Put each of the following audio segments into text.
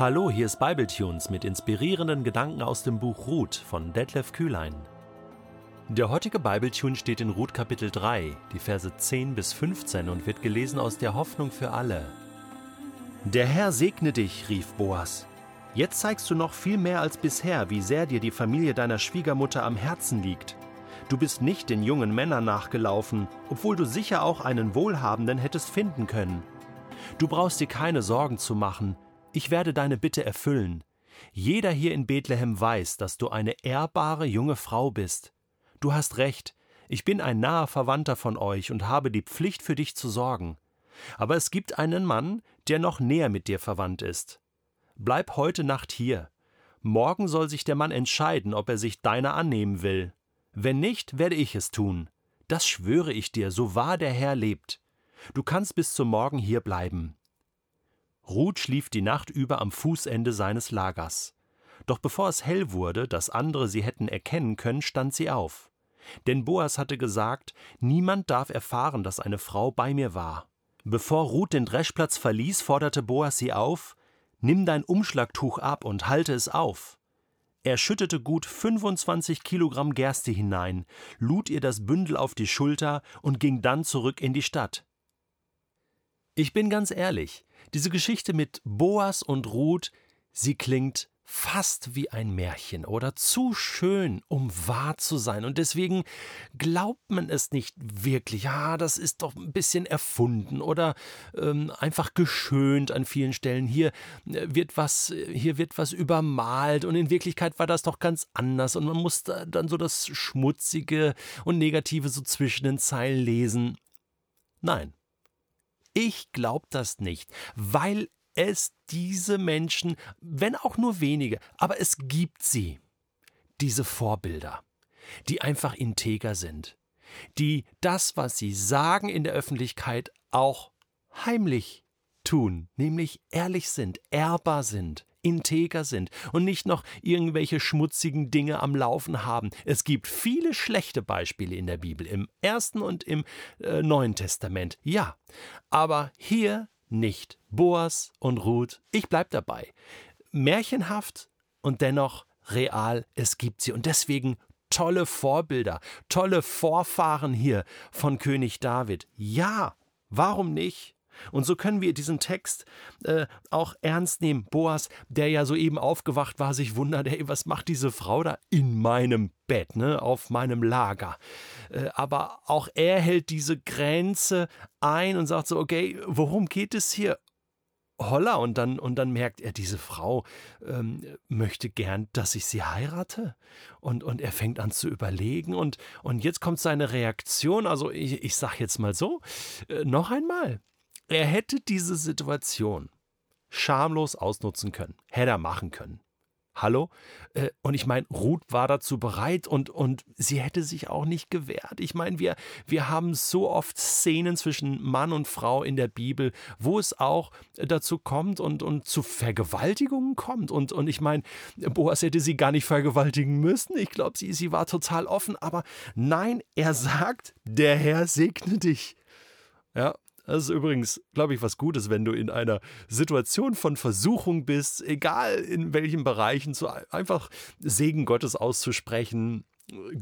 Hallo, hier ist Bibletunes mit inspirierenden Gedanken aus dem Buch Ruth von Detlef Kühlein. Der heutige Bibletune steht in Ruth Kapitel 3, die Verse 10 bis 15 und wird gelesen aus der Hoffnung für alle. Der Herr segne dich, rief Boas. Jetzt zeigst du noch viel mehr als bisher, wie sehr dir die Familie deiner Schwiegermutter am Herzen liegt. Du bist nicht den jungen Männern nachgelaufen, obwohl du sicher auch einen Wohlhabenden hättest finden können. Du brauchst dir keine Sorgen zu machen, ich werde deine Bitte erfüllen. Jeder hier in Bethlehem weiß, dass du eine ehrbare junge Frau bist. Du hast recht, ich bin ein naher Verwandter von euch und habe die Pflicht für dich zu sorgen. Aber es gibt einen Mann, der noch näher mit dir verwandt ist. Bleib heute Nacht hier. Morgen soll sich der Mann entscheiden, ob er sich deiner annehmen will. Wenn nicht, werde ich es tun. Das schwöre ich dir, so wahr der Herr lebt. Du kannst bis zum Morgen hier bleiben. Ruth schlief die Nacht über am Fußende seines Lagers. Doch bevor es hell wurde, dass andere sie hätten erkennen können, stand sie auf. Denn Boas hatte gesagt, niemand darf erfahren, dass eine Frau bei mir war. Bevor Ruth den Dreschplatz verließ, forderte Boas sie auf, Nimm dein Umschlagtuch ab und halte es auf. Er schüttete gut 25 Kilogramm Gerste hinein, lud ihr das Bündel auf die Schulter und ging dann zurück in die Stadt. Ich bin ganz ehrlich, diese Geschichte mit Boas und Ruth, sie klingt fast wie ein Märchen oder zu schön, um wahr zu sein. Und deswegen glaubt man es nicht wirklich. Ja, das ist doch ein bisschen erfunden oder ähm, einfach geschönt an vielen Stellen. Hier äh, wird was, hier wird was übermalt und in Wirklichkeit war das doch ganz anders. Und man muss da dann so das Schmutzige und Negative so zwischen den Zeilen lesen. Nein, ich glaube das nicht, weil es diese Menschen, wenn auch nur wenige, aber es gibt sie, diese Vorbilder, die einfach integer sind, die das, was sie sagen in der Öffentlichkeit, auch heimlich tun, nämlich ehrlich sind, ehrbar sind, integer sind und nicht noch irgendwelche schmutzigen Dinge am Laufen haben. Es gibt viele schlechte Beispiele in der Bibel, im Ersten und im äh, Neuen Testament, ja, aber hier nicht. Boas und Ruth, ich bleib dabei. Märchenhaft und dennoch real, es gibt sie und deswegen tolle Vorbilder, tolle Vorfahren hier von König David. Ja, warum nicht? Und so können wir diesen Text äh, auch ernst nehmen. Boas, der ja soeben aufgewacht war, sich wundert, hey, was macht diese Frau da in meinem Bett, ne, auf meinem Lager? Äh, aber auch er hält diese Grenze ein und sagt so, okay, worum geht es hier? Holla, und dann, und dann merkt er, diese Frau ähm, möchte gern, dass ich sie heirate. Und, und er fängt an zu überlegen. Und, und jetzt kommt seine Reaktion. Also, ich, ich sag jetzt mal so: äh, noch einmal, er hätte diese Situation schamlos ausnutzen können, hätte er machen können. Hallo? Äh, und ich meine, Ruth war dazu bereit und, und sie hätte sich auch nicht gewehrt. Ich meine, wir, wir haben so oft Szenen zwischen Mann und Frau in der Bibel, wo es auch dazu kommt und, und zu Vergewaltigungen kommt. Und, und ich meine, Boas hätte sie gar nicht vergewaltigen müssen. Ich glaube, sie, sie war total offen. Aber nein, er sagt, der Herr segne dich. Ja, das ist übrigens, glaube ich, was Gutes, wenn du in einer Situation von Versuchung bist, egal in welchen Bereichen, zu einfach Segen Gottes auszusprechen,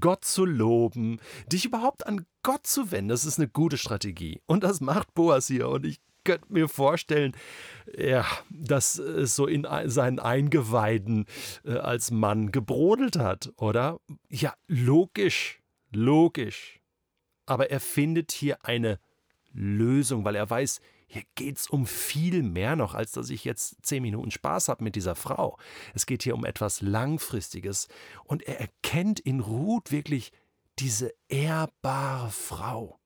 Gott zu loben, dich überhaupt an Gott zu wenden. Das ist eine gute Strategie. Und das macht Boas hier. Und ich könnte mir vorstellen, ja, dass es so in seinen Eingeweiden äh, als Mann gebrodelt hat, oder? Ja, logisch, logisch. Aber er findet hier eine Lösung, weil er weiß, hier geht es um viel mehr noch, als dass ich jetzt zehn Minuten Spaß habe mit dieser Frau. Es geht hier um etwas Langfristiges. Und er erkennt in Ruth wirklich diese ehrbare Frau,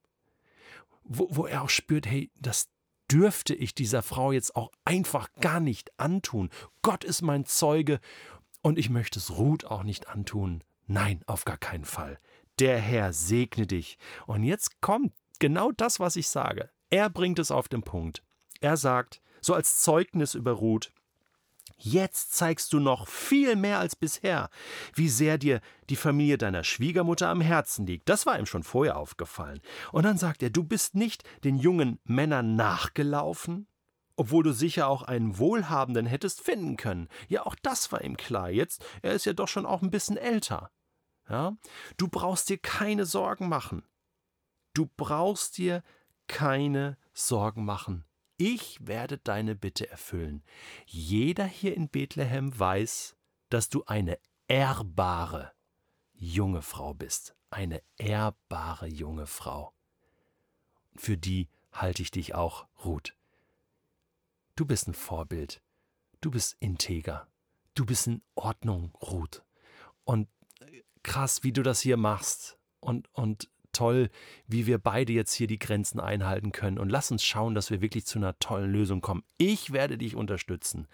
wo, wo er auch spürt, hey, das dürfte ich dieser Frau jetzt auch einfach gar nicht antun. Gott ist mein Zeuge und ich möchte es Ruth auch nicht antun. Nein, auf gar keinen Fall. Der Herr segne dich. Und jetzt kommt genau das, was ich sage. Er bringt es auf den Punkt. Er sagt, so als Zeugnis über Ruth, Jetzt zeigst du noch viel mehr als bisher, wie sehr dir die Familie deiner Schwiegermutter am Herzen liegt. Das war ihm schon vorher aufgefallen. Und dann sagt er, du bist nicht den jungen Männern nachgelaufen, obwohl du sicher auch einen Wohlhabenden hättest finden können. Ja, auch das war ihm klar. Jetzt, er ist ja doch schon auch ein bisschen älter. Ja, du brauchst dir keine Sorgen machen. Du brauchst dir keine Sorgen machen. Ich werde deine Bitte erfüllen. Jeder hier in Bethlehem weiß, dass du eine ehrbare junge Frau bist. Eine ehrbare junge Frau. Für die halte ich dich auch, Ruth. Du bist ein Vorbild. Du bist integer. Du bist in Ordnung, Ruth. Und krass, wie du das hier machst. Und, und toll, wie wir beide jetzt hier die Grenzen einhalten können. Und lass uns schauen, dass wir wirklich zu einer tollen Lösung kommen. Ich werde dich unterstützen.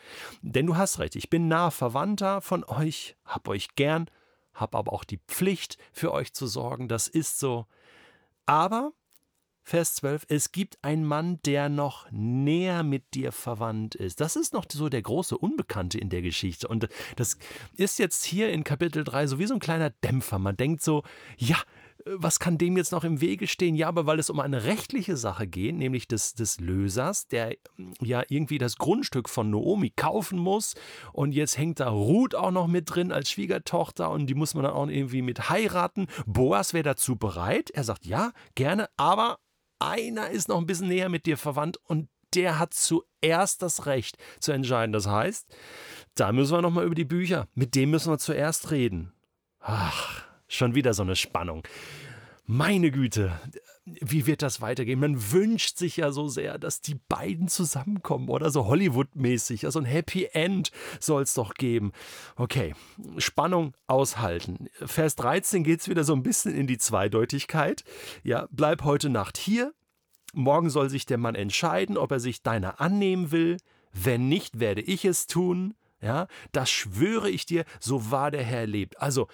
Denn du hast recht, ich bin nah Verwandter von euch, hab euch gern, hab aber auch die Pflicht, für euch zu sorgen. Das ist so. Aber Vers 12, es gibt einen Mann, der noch näher mit dir verwandt ist. Das ist noch so der große Unbekannte in der Geschichte. Und das ist jetzt hier in Kapitel 3 so wie so ein kleiner Dämpfer. Man denkt so, ja, was kann dem jetzt noch im Wege stehen? Ja, aber weil es um eine rechtliche Sache geht, nämlich des, des Lösers, der ja irgendwie das Grundstück von Naomi kaufen muss und jetzt hängt da Ruth auch noch mit drin als Schwiegertochter und die muss man dann auch irgendwie mit heiraten. Boas wäre dazu bereit. Er sagt, ja, gerne, aber einer ist noch ein bisschen näher mit dir verwandt und der hat zuerst das Recht zu entscheiden. Das heißt, da müssen wir nochmal über die Bücher. Mit dem müssen wir zuerst reden. Ach, schon wieder so eine Spannung. Meine Güte, wie wird das weitergehen? Man wünscht sich ja so sehr, dass die beiden zusammenkommen oder so Hollywood-mäßig. Also ein Happy End soll es doch geben. Okay, Spannung aushalten. Vers 13 geht es wieder so ein bisschen in die Zweideutigkeit. Ja, bleib heute Nacht hier. Morgen soll sich der Mann entscheiden, ob er sich deiner annehmen will. Wenn nicht, werde ich es tun. Ja, das schwöre ich dir, so wahr der Herr lebt. Also,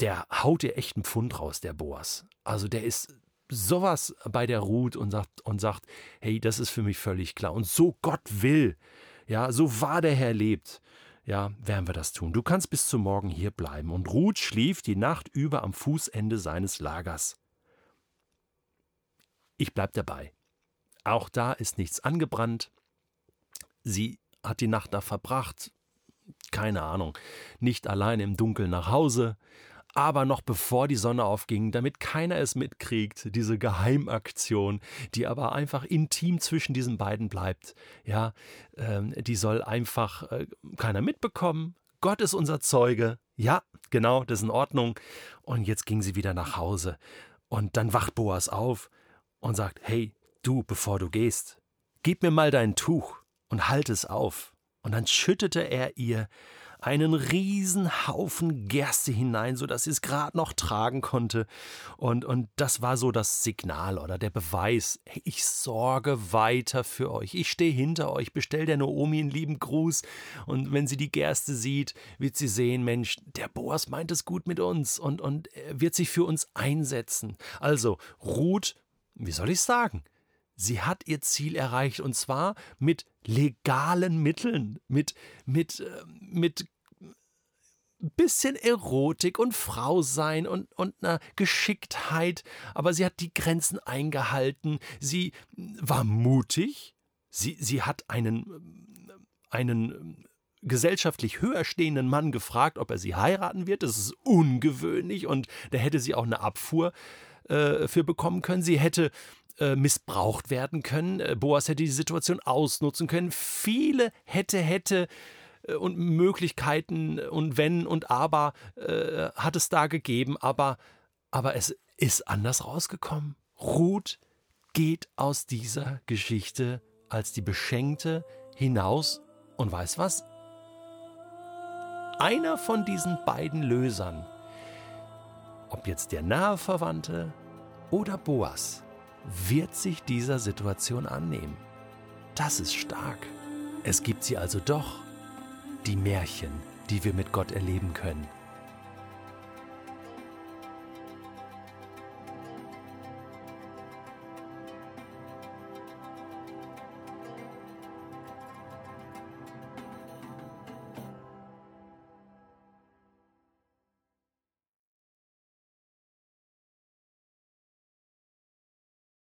der haut dir echt einen Pfund raus, der Boas. Also der ist sowas bei der Ruth und sagt, und sagt, hey, das ist für mich völlig klar. Und so Gott will, ja, so wahr der Herr lebt, ja, werden wir das tun. Du kannst bis zum Morgen hier bleiben. Und Ruth schlief die Nacht über am Fußende seines Lagers. Ich bleib dabei. Auch da ist nichts angebrannt. Sie hat die Nacht da verbracht. Keine Ahnung. Nicht allein im Dunkeln nach Hause aber noch bevor die Sonne aufging, damit keiner es mitkriegt, diese Geheimaktion, die aber einfach intim zwischen diesen beiden bleibt, ja, ähm, die soll einfach äh, keiner mitbekommen. Gott ist unser Zeuge. Ja, genau, das ist in Ordnung. Und jetzt ging sie wieder nach Hause. Und dann wacht Boas auf und sagt, hey, du, bevor du gehst, gib mir mal dein Tuch und halt es auf. Und dann schüttete er ihr einen riesen Haufen Gerste hinein, so dass sie es gerade noch tragen konnte. Und, und das war so das Signal oder der Beweis. Ich sorge weiter für euch. Ich stehe hinter euch. Bestell der Naomi einen lieben Gruß. Und wenn sie die Gerste sieht, wird sie sehen, Mensch, der Boas meint es gut mit uns und, und wird sich für uns einsetzen. Also, Ruth, wie soll ich sagen? Sie hat ihr Ziel erreicht und zwar mit legalen Mitteln, mit, mit, äh, mit bisschen Erotik und Frau sein und, und einer Geschicktheit, aber sie hat die Grenzen eingehalten. Sie war mutig. Sie, sie hat einen, einen gesellschaftlich höher stehenden Mann gefragt, ob er sie heiraten wird. Das ist ungewöhnlich und da hätte sie auch eine Abfuhr äh, für bekommen können. Sie hätte äh, missbraucht werden können. Äh, Boas hätte die Situation ausnutzen können. Viele hätte, hätte und Möglichkeiten und Wenn und Aber äh, hat es da gegeben, aber, aber es ist anders rausgekommen. Ruth geht aus dieser Geschichte als die Beschenkte hinaus und weiß was? Einer von diesen beiden Lösern, ob jetzt der nahe Verwandte oder Boas, wird sich dieser Situation annehmen. Das ist stark. Es gibt sie also doch, die Märchen, die wir mit Gott erleben können.